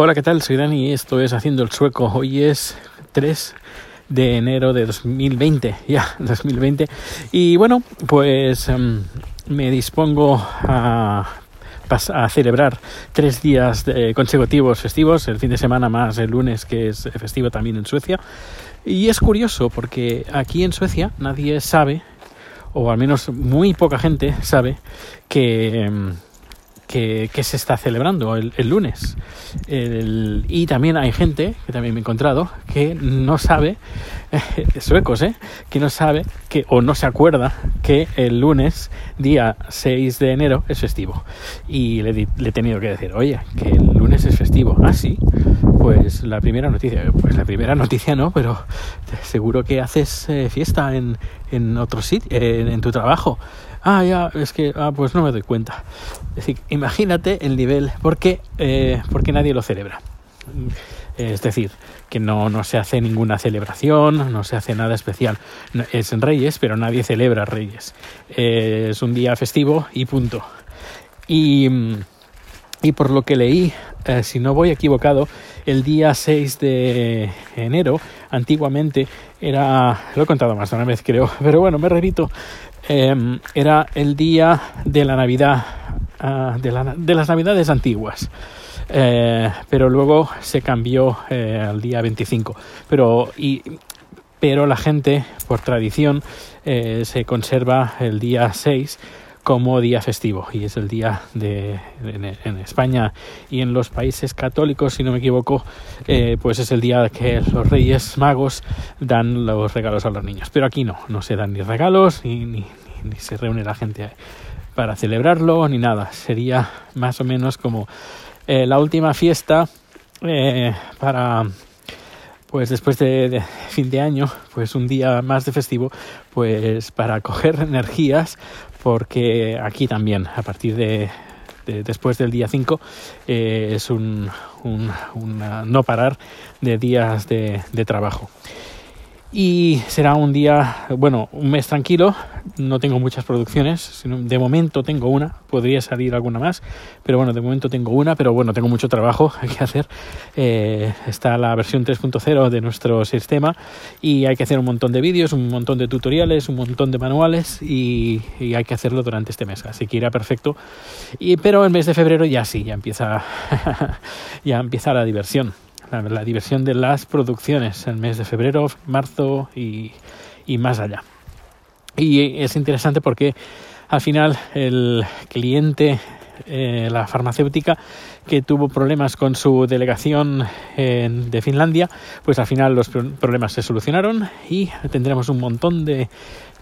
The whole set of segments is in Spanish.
Hola, ¿qué tal? Soy Dani y esto es Haciendo el Sueco. Hoy es 3 de enero de 2020, ya, 2020. Y bueno, pues em, me dispongo a, a celebrar tres días consecutivos festivos, el fin de semana más el lunes que es festivo también en Suecia. Y es curioso porque aquí en Suecia nadie sabe, o al menos muy poca gente sabe, que em, que, se está celebrando el, lunes. y también hay gente, que también me he encontrado, que no sabe, suecos, ¿eh? que no sabe que, o no se acuerda que el lunes, día 6 de enero, es festivo. Y le, he tenido que decir, oye, que el lunes es festivo. Ah, sí. Pues la primera noticia, pues la primera noticia no, pero seguro que haces eh, fiesta en, en otro sitio, en tu trabajo. Ah, ya, es que, ah, pues no me doy cuenta. Es decir, imagínate el nivel, porque, eh, porque nadie lo celebra. Es decir, que no, no se hace ninguna celebración, no se hace nada especial. Es en Reyes, pero nadie celebra Reyes. es un día festivo y punto. Y, y por lo que leí, eh, si no voy equivocado, el día 6 de enero, antiguamente era, lo he contado más de una vez creo, pero bueno, me repito, Em, era el día de la Navidad, ah, de, las Navidades antiguas. Eh, pero luego se cambió eh, al día 25. Pero, y, pero la gente, por tradición, eh, se conserva el día 6 como día festivo y es el día de en, España y en los países católicos si no me equivoco pues es el día que los reyes magos dan los regalos a los niños pero aquí no no se dan ni regalos ni, ni, ni se reúne la gente para celebrarlo ni nada. Sería más o menos como eh, la última fiesta eh, para pues después de, fin de año, pues un día más de festivo, pues para coger energías, porque aquí también, a partir de, después del día 5, eh, es un, un, no parar de días de, de trabajo y será un día, bueno, un mes tranquilo. No tengo muchas producciones, de momento tengo una, podría salir alguna más, pero bueno, de momento tengo una, pero bueno, tengo mucho trabajo que hacer. Eh, está la versión 3.0 de nuestro sistema y hay que hacer un montón de vídeos, un montón de tutoriales, un montón de manuales y, hay que hacerlo durante este mes, así que irá perfecto. Y, pero el mes de febrero ya sí, ya empieza, ya empieza la diversión la, diversión de las producciones el mes de febrero, marzo y más allá. Y es interesante porque al final el cliente eh, la farmacéutica que tuvo problemas con su delegación de Finlandia, pues al final los problemas se solucionaron y tendremos un montón de,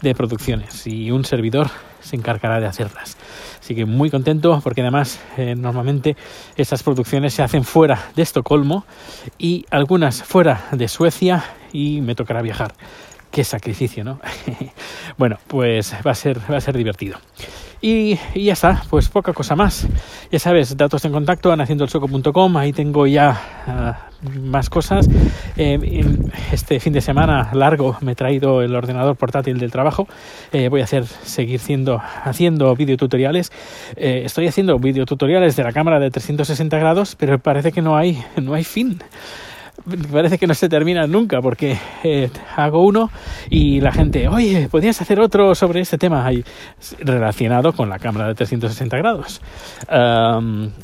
de producciones y un servidor se encargará de hacerlas. Así que muy contento porque además eh, normalmente estas producciones se hacen fuera de Estocolmo y algunas fuera de Suecia y me tocará viajar. Qué sacrificio, ¿no? bueno, pues va a ser, va a ser divertido. Y, ya está, pues poca cosa más. Ya sabes, datos en contacto en haciendoelsoco.com, ahí tengo ya ah, más cosas. Eh, este fin de semana largo me he traído el ordenador portátil del trabajo. Eh, voy a hacer, seguir siendo, haciendo videotutoriales. Eh, estoy haciendo videotutoriales de la cámara de 360 grados, pero parece que no hay, no hay fin parece que no se termina nunca porque eh, hago uno y la gente, oye, podrías hacer otro sobre este tema relacionado con la cámara de 360 grados.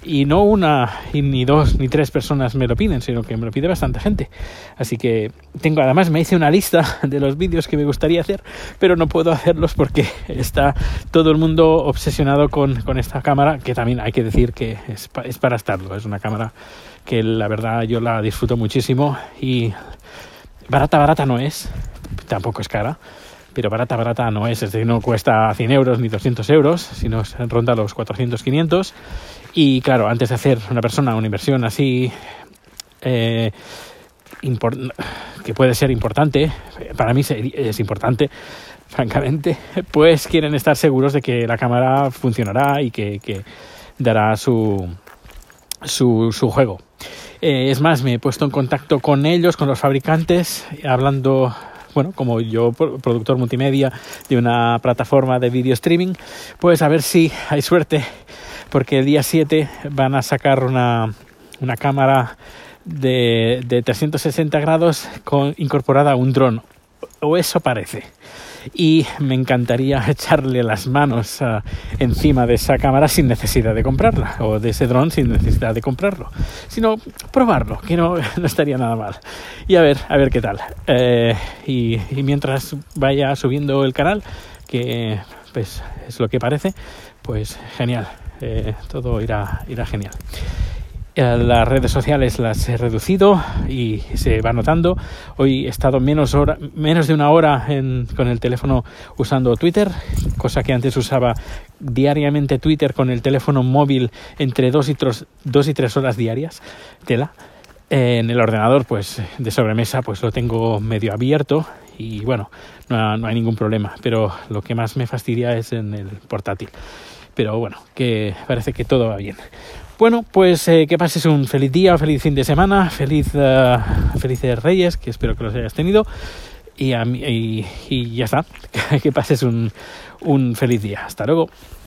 y no una, ni dos, ni tres personas me lo piden, sino que me lo pide bastante gente. Así que tengo, además me hice una lista de los vídeos que me gustaría hacer, pero no puedo hacerlos porque está todo el mundo obsesionado con, con esta cámara, que también hay que decir que es, es para estarlo, es una cámara que la verdad yo la disfruto muchísimo y barata, barata no es, tampoco es cara, pero barata, barata no es, es decir, no cuesta 100 euros ni 200 euros, sino ronda los 400, 500 y claro, antes de hacer una persona una inversión así... Eh, que puede ser importante, para mí es importante, francamente, pues quieren estar seguros de que la cámara funcionará y que, que dará su, su, su juego. Eh, es más, me he puesto en contacto con ellos, con los fabricantes, hablando, bueno, como yo, productor multimedia de una plataforma de video streaming, pues a ver si hay suerte, porque el día 7 van a sacar una, una cámara de, de 360 grados con, incorporada a un dron. O eso parece. Y me encantaría echarle las manos uh, encima de esa cámara sin necesidad de comprarla o de ese dron sin necesidad de comprarlo sino probarlo que no, no estaría nada mal. Y a ver a ver qué tal. Eh, y, mientras vaya subiendo el canal que pues es lo que parece pues genial. Eh, todo irá irá genial las redes sociales las he reducido y se va notando. Hoy he estado menos, hora, menos de una hora en, con el teléfono usando Twitter, cosa que antes usaba diariamente Twitter con el teléfono móvil entre dos y, tres, dos y tres horas diarias. Tela. En el ordenador, pues de sobremesa, pues lo tengo medio abierto y bueno, no, no hay ningún problema. Pero lo que más me fastidia es en el portátil. Pero bueno, que parece que todo va bien. Bueno, pues eh, que pases un feliz día, feliz fin de semana, feliz, uh, felices Reyes, que espero que los hayas tenido. Y, y, y ya está, que pases un, un feliz día. Hasta luego.